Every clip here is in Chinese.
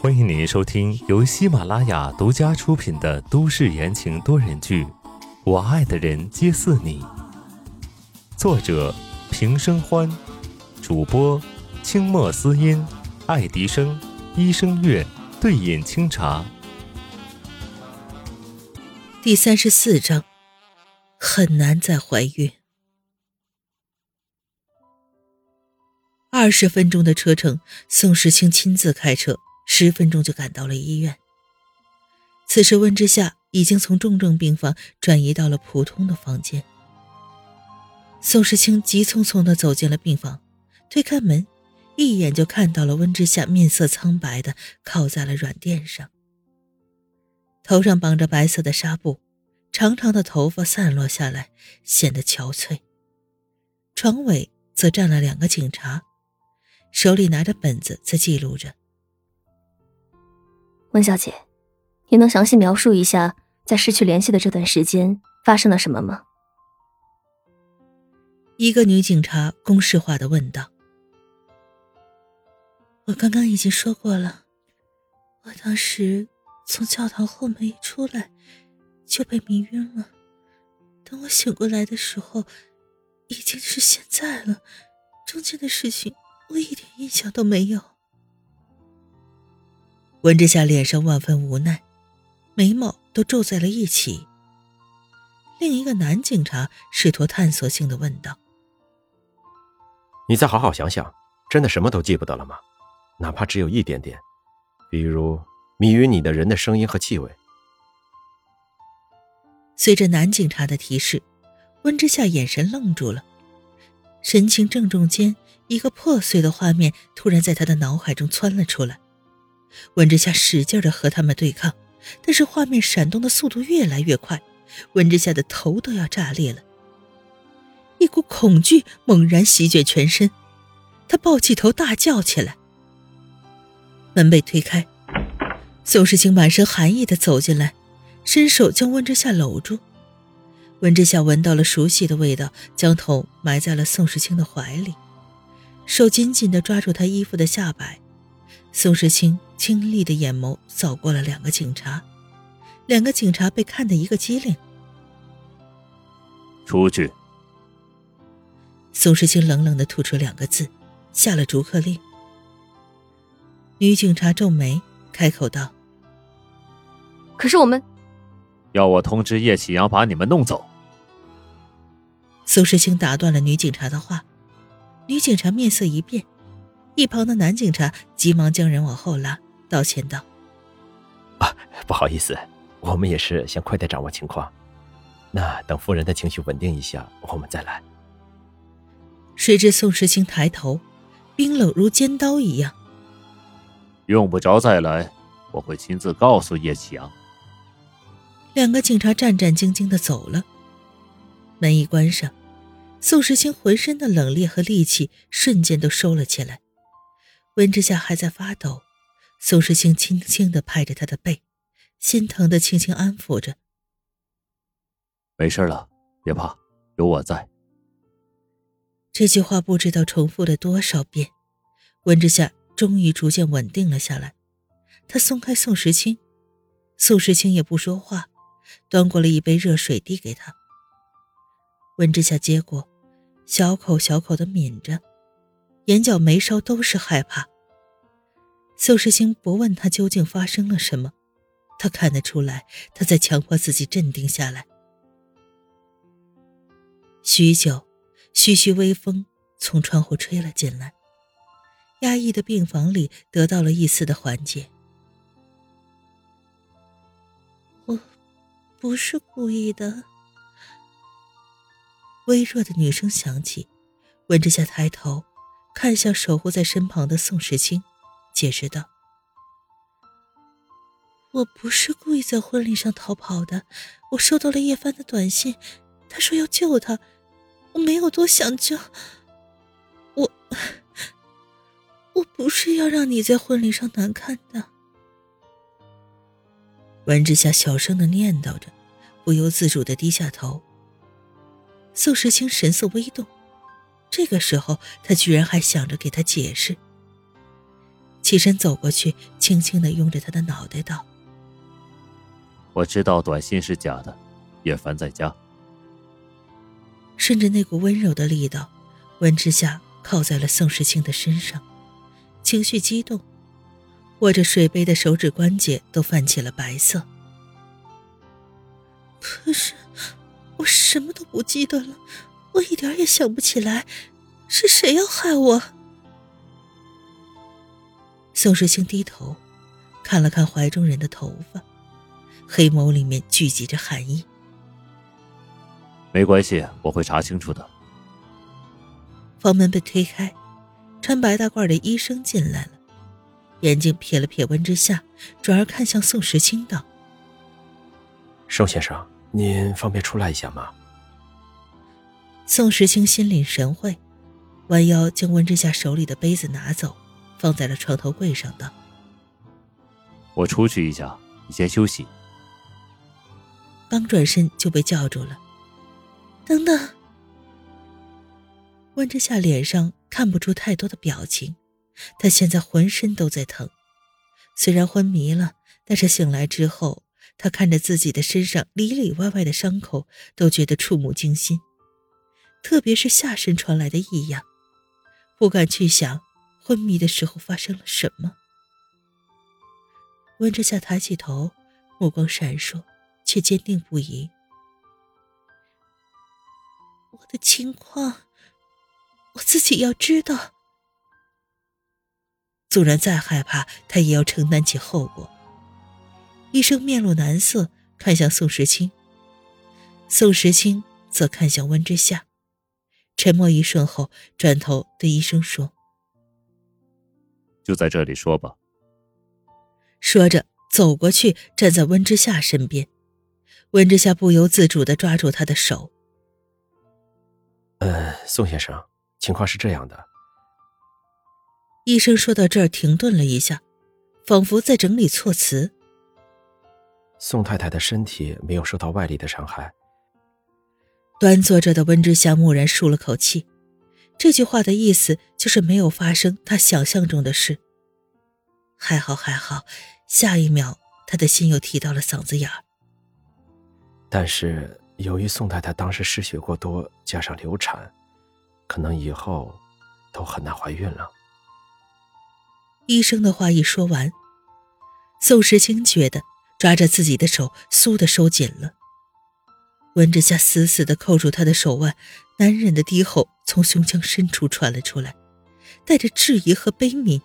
欢迎您收听由喜马拉雅独家出品的都市言情多人剧《我爱的人皆似你》，作者平生欢，主播清墨思音、爱迪生、医生月、对饮清茶。第三十四章，很难再怀孕。二十分钟的车程，宋时清亲自开车，十分钟就赶到了医院。此时温之夏已经从重症病房转移到了普通的房间。宋时清急匆匆的走进了病房，推开门，一眼就看到了温之夏面色苍白的靠在了软垫上。头上绑着白色的纱布，长长的头发散落下来，显得憔悴。床尾则站了两个警察，手里拿着本子在记录着。温小姐，你能详细描述一下在失去联系的这段时间发生了什么吗？一个女警察公式化的问道。我刚刚已经说过了，我当时。从教堂后门一出来，就被迷晕了。等我醒过来的时候，已经是现在了。中间的事情我一点印象都没有。温之夏脸上万分无奈，眉毛都皱在了一起。另一个男警察试图探索性的问道：“你再好好想想，真的什么都记不得了吗？哪怕只有一点点，比如……”迷晕你的人的声音和气味。随着男警察的提示，温之夏眼神愣住了，神情郑重间，一个破碎的画面突然在他的脑海中窜了出来。温之夏使劲的和他们对抗，但是画面闪动的速度越来越快，温之夏的头都要炸裂了。一股恐惧猛然席卷全身，他抱起头大叫起来。门被推开。宋时清满身寒意的走进来，伸手将温之夏搂住。温之夏闻到了熟悉的味道，将头埋在了宋时清的怀里，手紧紧的抓住他衣服的下摆。宋时清清丽的眼眸扫过了两个警察，两个警察被看得一个机灵。出去。宋时清冷冷的吐出两个字，下了逐客令。女警察皱眉。开口道：“可是我们要我通知叶启阳把你们弄走。”宋时清打断了女警察的话，女警察面色一变，一旁的男警察急忙将人往后拉，道歉道：“啊，不好意思，我们也是想快点掌握情况，那等夫人的情绪稳定一下，我们再来。”谁知宋时清抬头，冰冷如尖刀一样。用不着再来，我会亲自告诉叶启阳。两个警察战战兢兢的走了，门一关上，宋时清浑身的冷冽和戾气瞬间都收了起来。温之夏还在发抖，宋时清轻轻的拍着他的背，心疼的轻轻安抚着：“没事了，别怕，有我在。”这句话不知道重复了多少遍，温之夏。终于逐渐稳定了下来，他松开宋时清，宋时清也不说话，端过了一杯热水递给他。温之夏接过，小口小口的抿着，眼角眉梢都是害怕。宋时清不问他究竟发生了什么，他看得出来他在强迫自己镇定下来。许久，徐徐微风从窗户吹了进来。压抑的病房里得到了一丝的缓解。我不是故意的。微弱的女声响起，温之夏抬头看向守护在身旁的宋时清，解释道：“我不是故意在婚礼上逃跑的，我收到了叶帆的短信，他说要救他，我没有多想救。”我我不是要让你在婚礼上难看的。温之夏小声的念叨着，不由自主的低下头。宋时清神色微动，这个时候他居然还想着给他解释。起身走过去，轻轻的拥着他的脑袋道：“我知道短信是假的，叶凡在家。”顺着那股温柔的力道，温之夏靠在了宋时清的身上，情绪激动，握着水杯的手指关节都泛起了白色。可是，我什么都不记得了，我一点也想不起来，是谁要害我？宋时清低头，看了看怀中人的头发，黑眸里面聚集着寒意。没关系，我会查清楚的。房门被推开，穿白大褂的医生进来了，眼睛瞥了瞥温之夏，转而看向宋时清道：“宋先生，您方便出来一下吗？”宋时清心领神会，弯腰将温之夏手里的杯子拿走，放在了床头柜上，道：“我出去一下，你先休息。”刚转身就被叫住了。等等，温之夏脸上看不出太多的表情，他现在浑身都在疼。虽然昏迷了，但是醒来之后，他看着自己的身上里里外外的伤口，都觉得触目惊心。特别是下身传来的异样，不敢去想昏迷的时候发生了什么。温之夏抬起头，目光闪烁，却坚定不移。我的情况，我自己要知道。纵然再害怕，他也要承担起后果。医生面露难色，看向宋时清，宋时清则看向温之夏，沉默一瞬后，转头对医生说：“就在这里说吧。”说着，走过去，站在温之夏身边。温之夏不由自主的抓住他的手。呃，宋先生，情况是这样的。医生说到这儿停顿了一下，仿佛在整理措辞。宋太太的身体没有受到外力的伤害。端坐着的温之夏蓦然舒了口气，这句话的意思就是没有发生他想象中的事。还好，还好。下一秒，他的心又提到了嗓子眼儿。但是。由于宋太太当时失血过多，加上流产，可能以后都很难怀孕了。医生的话一说完，宋时清觉得抓着自己的手酥的收紧了。温之夏死死的扣住他的手腕，男人的低吼从胸腔深处传了出来，带着质疑和悲悯：“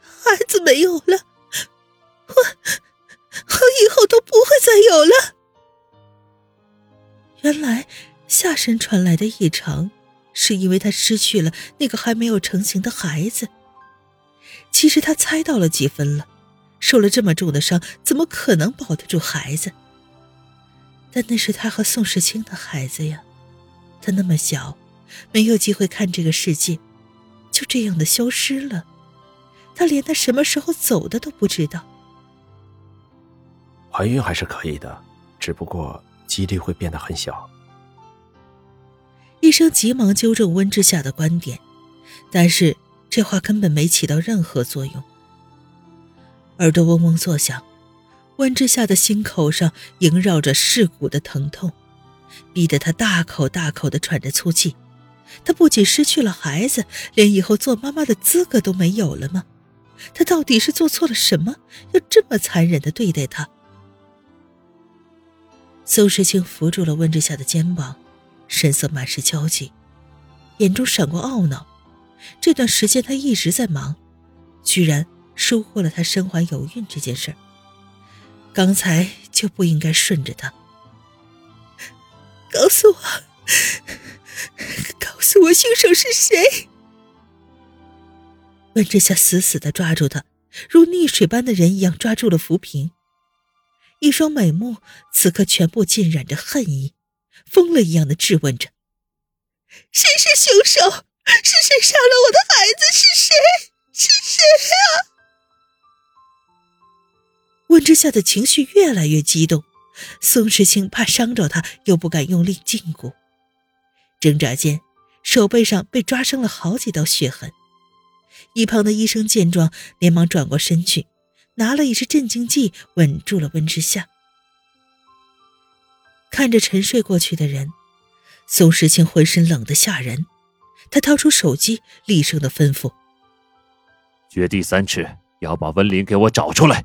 孩子没有了，我我以后都不会再有了。”原来下身传来的异常，是因为他失去了那个还没有成型的孩子。其实他猜到了几分了，受了这么重的伤，怎么可能保得住孩子？但那是他和宋时清的孩子呀，他那么小，没有机会看这个世界，就这样的消失了。他连他什么时候走的都不知道。怀孕还是可以的，只不过。几率会变得很小。医生急忙纠正温之夏的观点，但是这话根本没起到任何作用。耳朵嗡嗡作响，温之夏的心口上萦绕着噬骨的疼痛，逼得他大口大口的喘着粗气。他不仅失去了孩子，连以后做妈妈的资格都没有了吗？他到底是做错了什么，要这么残忍的对待他？宋时清扶住了温之夏的肩膀，神色满是焦急，眼中闪过懊恼。这段时间他一直在忙，居然疏忽了他身怀有孕这件事儿。刚才就不应该顺着他。告诉我，告诉我凶手是谁？温之夏死死的抓住他，如溺水般的人一样抓住了浮萍。一双美目此刻全部浸染着恨意，疯了一样的质问着：“谁是凶手？是谁杀了我的孩子？是谁？是谁啊？”温之夏的情绪越来越激动，宋时清怕伤着他，又不敢用力禁锢，挣扎间，手背上被抓伤了好几道血痕，一旁的医生见状，连忙转过身去，拿了一支镇静剂，稳住了温之夏。看着沉睡过去的人，宋时清浑身冷得吓人。他掏出手机，厉声的吩咐：“掘地三尺，要把温林给我找出来。”